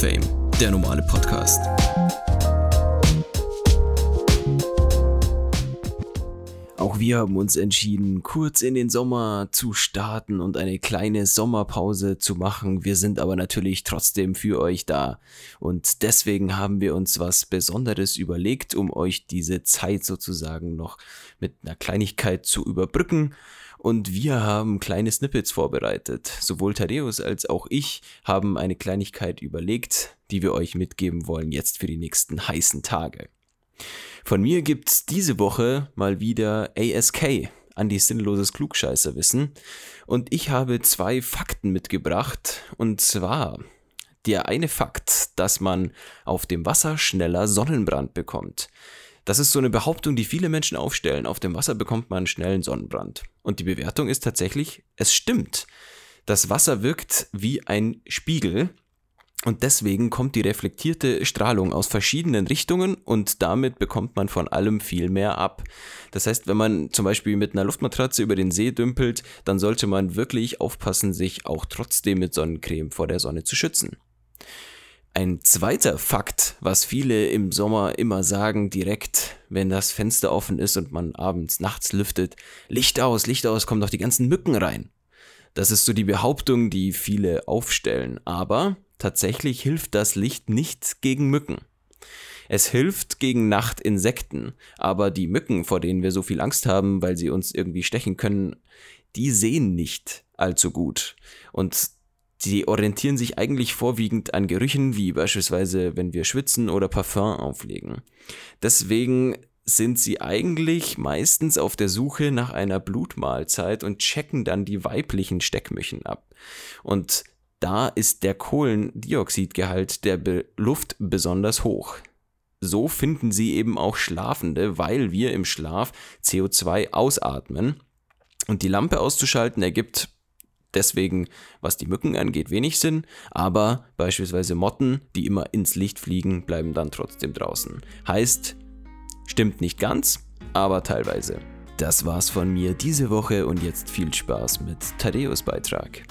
Fame, der normale Podcast. Auch wir haben uns entschieden, kurz in den Sommer zu starten und eine kleine Sommerpause zu machen. Wir sind aber natürlich trotzdem für euch da. Und deswegen haben wir uns was Besonderes überlegt, um euch diese Zeit sozusagen noch mit einer Kleinigkeit zu überbrücken. Und wir haben kleine Snippets vorbereitet. Sowohl Thaddeus als auch ich haben eine Kleinigkeit überlegt, die wir euch mitgeben wollen jetzt für die nächsten heißen Tage. Von mir gibt's diese Woche mal wieder ASK, an die sinnloses Klugscheißerwissen. Und ich habe zwei Fakten mitgebracht. Und zwar der eine Fakt, dass man auf dem Wasser schneller Sonnenbrand bekommt. Das ist so eine Behauptung, die viele Menschen aufstellen. Auf dem Wasser bekommt man schnellen Sonnenbrand. Und die Bewertung ist tatsächlich, es stimmt. Das Wasser wirkt wie ein Spiegel und deswegen kommt die reflektierte Strahlung aus verschiedenen Richtungen und damit bekommt man von allem viel mehr ab. Das heißt, wenn man zum Beispiel mit einer Luftmatratze über den See dümpelt, dann sollte man wirklich aufpassen, sich auch trotzdem mit Sonnencreme vor der Sonne zu schützen. Ein zweiter Fakt, was viele im Sommer immer sagen, direkt, wenn das Fenster offen ist und man abends, nachts lüftet, Licht aus, Licht aus, kommen doch die ganzen Mücken rein. Das ist so die Behauptung, die viele aufstellen, aber Tatsächlich hilft das Licht nicht gegen Mücken. Es hilft gegen Nachtinsekten, aber die Mücken, vor denen wir so viel Angst haben, weil sie uns irgendwie stechen können, die sehen nicht allzu gut. Und die orientieren sich eigentlich vorwiegend an Gerüchen, wie beispielsweise, wenn wir schwitzen oder Parfum auflegen. Deswegen sind sie eigentlich meistens auf der Suche nach einer Blutmahlzeit und checken dann die weiblichen Steckmüchen ab. Und da ist der Kohlendioxidgehalt der Be Luft besonders hoch. So finden sie eben auch Schlafende, weil wir im Schlaf CO2 ausatmen. Und die Lampe auszuschalten ergibt deswegen, was die Mücken angeht, wenig Sinn, aber beispielsweise Motten, die immer ins Licht fliegen, bleiben dann trotzdem draußen. Heißt, stimmt nicht ganz, aber teilweise. Das war's von mir diese Woche und jetzt viel Spaß mit Thaddeus Beitrag.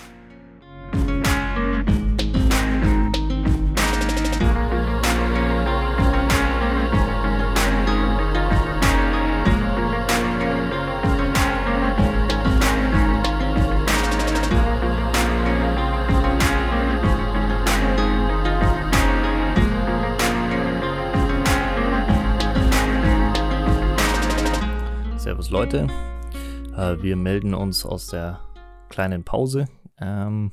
Leute. Äh, wir melden uns aus der kleinen Pause. Ähm,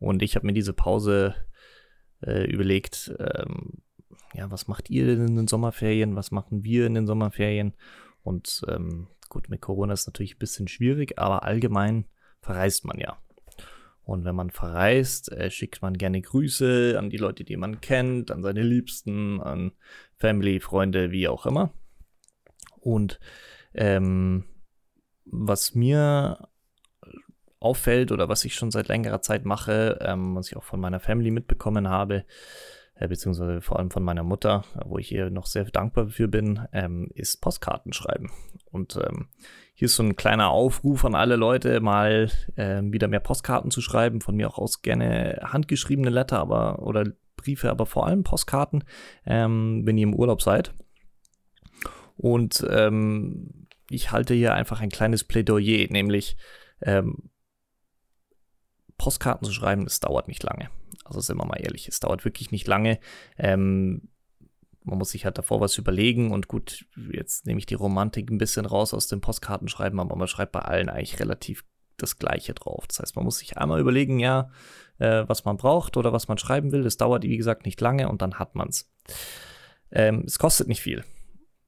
und ich habe mir diese Pause äh, überlegt, ähm, ja, was macht ihr denn in den Sommerferien? Was machen wir in den Sommerferien? Und ähm, gut, mit Corona ist natürlich ein bisschen schwierig, aber allgemein verreist man ja. Und wenn man verreist, äh, schickt man gerne Grüße an die Leute, die man kennt, an seine Liebsten, an Family, Freunde, wie auch immer. Und ähm, was mir auffällt oder was ich schon seit längerer Zeit mache, ähm, was ich auch von meiner Family mitbekommen habe, äh, beziehungsweise vor allem von meiner Mutter, wo ich ihr noch sehr dankbar für bin, ähm, ist Postkarten schreiben. Und ähm, hier ist so ein kleiner Aufruf an alle Leute, mal ähm, wieder mehr Postkarten zu schreiben. Von mir auch aus gerne handgeschriebene Letter, aber oder Briefe, aber vor allem Postkarten, ähm, wenn ihr im Urlaub seid. Und ähm, ich halte hier einfach ein kleines Plädoyer, nämlich ähm, Postkarten zu schreiben, es dauert nicht lange. Also sind wir mal ehrlich, es dauert wirklich nicht lange. Ähm, man muss sich halt davor was überlegen und gut, jetzt nehme ich die Romantik ein bisschen raus aus dem Postkartenschreiben, aber man schreibt bei allen eigentlich relativ das Gleiche drauf. Das heißt, man muss sich einmal überlegen, ja, äh, was man braucht oder was man schreiben will. Das dauert, wie gesagt, nicht lange und dann hat man es. Ähm, es kostet nicht viel.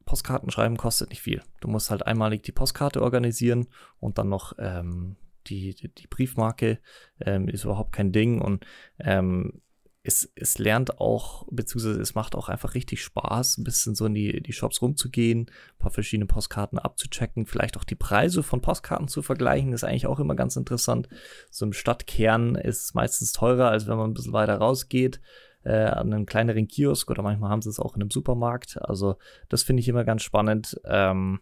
Postkarten schreiben kostet nicht viel. Du musst halt einmalig die Postkarte organisieren und dann noch ähm, die, die, Briefmarke ähm, ist überhaupt kein Ding und ähm, es, es lernt auch, beziehungsweise es macht auch einfach richtig Spaß, ein bisschen so in die, die Shops rumzugehen, ein paar verschiedene Postkarten abzuchecken, vielleicht auch die Preise von Postkarten zu vergleichen, ist eigentlich auch immer ganz interessant. So im Stadtkern ist es meistens teurer, als wenn man ein bisschen weiter rausgeht äh, an einem kleineren Kiosk oder manchmal haben sie es auch in einem Supermarkt. Also das finde ich immer ganz spannend. Ähm,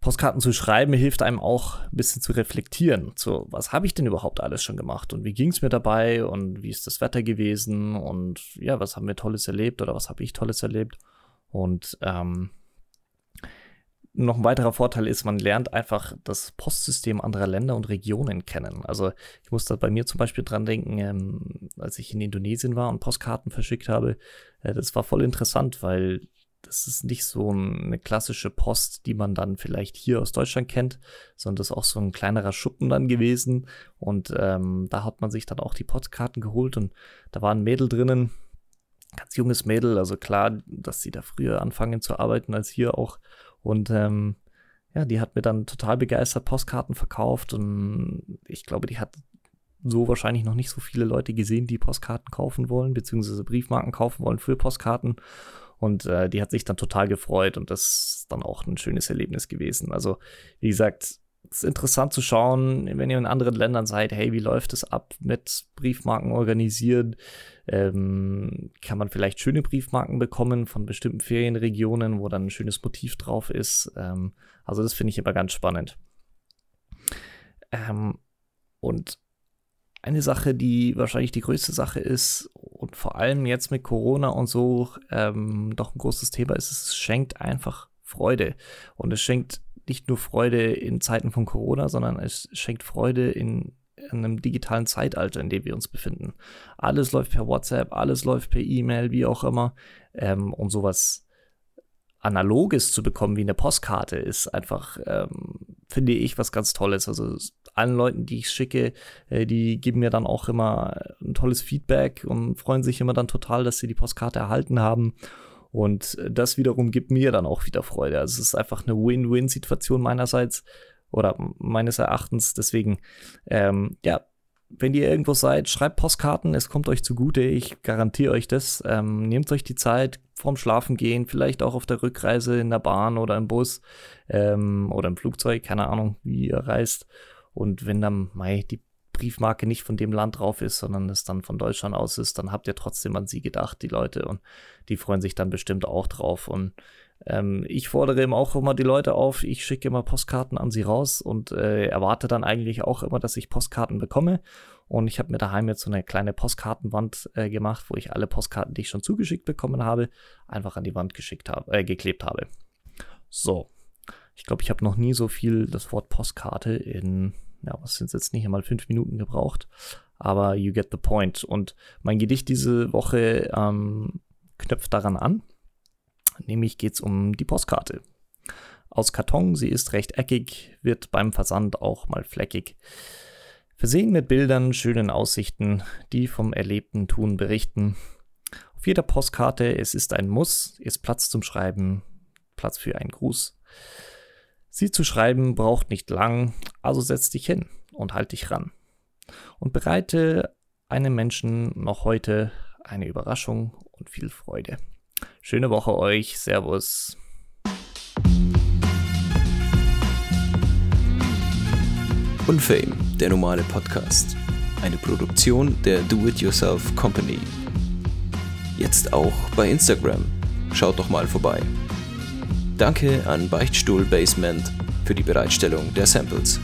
Postkarten zu schreiben hilft einem auch ein bisschen zu reflektieren. So, was habe ich denn überhaupt alles schon gemacht und wie ging es mir dabei und wie ist das Wetter gewesen und ja, was haben wir Tolles erlebt oder was habe ich Tolles erlebt. Und ähm, noch ein weiterer Vorteil ist, man lernt einfach das Postsystem anderer Länder und Regionen kennen. Also ich muss da bei mir zum Beispiel dran denken, ähm, als ich in Indonesien war und Postkarten verschickt habe. Äh, das war voll interessant, weil das ist nicht so eine klassische Post, die man dann vielleicht hier aus Deutschland kennt, sondern das ist auch so ein kleinerer Schuppen dann gewesen. Und ähm, da hat man sich dann auch die Postkarten geholt und da war ein Mädel drinnen, ganz junges Mädel, also klar, dass sie da früher anfangen zu arbeiten als hier auch. Und ähm, ja, die hat mir dann total begeistert Postkarten verkauft und ich glaube, die hat so wahrscheinlich noch nicht so viele Leute gesehen, die Postkarten kaufen wollen, beziehungsweise Briefmarken kaufen wollen für Postkarten. Und äh, die hat sich dann total gefreut und das ist dann auch ein schönes Erlebnis gewesen. Also, wie gesagt, es ist interessant zu schauen, wenn ihr in anderen Ländern seid, hey, wie läuft es ab mit Briefmarken organisieren? Ähm, kann man vielleicht schöne Briefmarken bekommen von bestimmten Ferienregionen, wo dann ein schönes Motiv drauf ist? Ähm, also das finde ich immer ganz spannend. Ähm, und eine Sache, die wahrscheinlich die größte Sache ist und vor allem jetzt mit Corona und so ähm, doch ein großes Thema ist, es schenkt einfach Freude. Und es schenkt nicht nur Freude in Zeiten von Corona, sondern es schenkt Freude in, in einem digitalen Zeitalter, in dem wir uns befinden. Alles läuft per WhatsApp, alles läuft per E-Mail, wie auch immer. Ähm, und sowas Analoges zu bekommen wie eine Postkarte ist einfach, ähm, finde ich, was ganz Tolles. Also allen Leuten, die ich schicke, äh, die geben mir dann auch immer ein tolles Feedback und freuen sich immer dann total, dass sie die Postkarte erhalten haben. Und das wiederum gibt mir dann auch wieder Freude. Also es ist einfach eine Win-Win-Situation meinerseits oder meines Erachtens. Deswegen, ähm, ja, wenn ihr irgendwo seid, schreibt Postkarten, es kommt euch zugute, ich garantiere euch das. Ähm, nehmt euch die Zeit vorm Schlafengehen, vielleicht auch auf der Rückreise in der Bahn oder im Bus ähm, oder im Flugzeug, keine Ahnung, wie ihr reist. Und wenn dann mei, die Briefmarke nicht von dem Land drauf ist, sondern es dann von Deutschland aus ist, dann habt ihr trotzdem an sie gedacht, die Leute, und die freuen sich dann bestimmt auch drauf. Und ähm, ich fordere eben auch immer die Leute auf, ich schicke immer Postkarten an sie raus und äh, erwarte dann eigentlich auch immer, dass ich Postkarten bekomme. Und ich habe mir daheim jetzt so eine kleine Postkartenwand äh, gemacht, wo ich alle Postkarten, die ich schon zugeschickt bekommen habe, einfach an die Wand geschickt habe, äh, geklebt habe. So. Ich glaube, ich habe noch nie so viel das Wort Postkarte in ja, was sind jetzt nicht einmal fünf Minuten gebraucht, aber you get the point. Und mein Gedicht diese Woche ähm, knöpft daran an, nämlich geht es um die Postkarte. Aus Karton, sie ist rechteckig, wird beim Versand auch mal fleckig. Versehen mit Bildern, schönen Aussichten, die vom erlebten Tun berichten. Auf jeder Postkarte, es ist ein Muss, ist Platz zum Schreiben, Platz für einen Gruß. Sie zu schreiben braucht nicht lang, also setz dich hin und halt dich ran. Und bereite einem Menschen noch heute eine Überraschung und viel Freude. Schöne Woche euch. Servus. Unfame, der normale Podcast. Eine Produktion der Do-It-Yourself Company. Jetzt auch bei Instagram. Schaut doch mal vorbei. Danke an Beichtstuhl Basement für die Bereitstellung der Samples.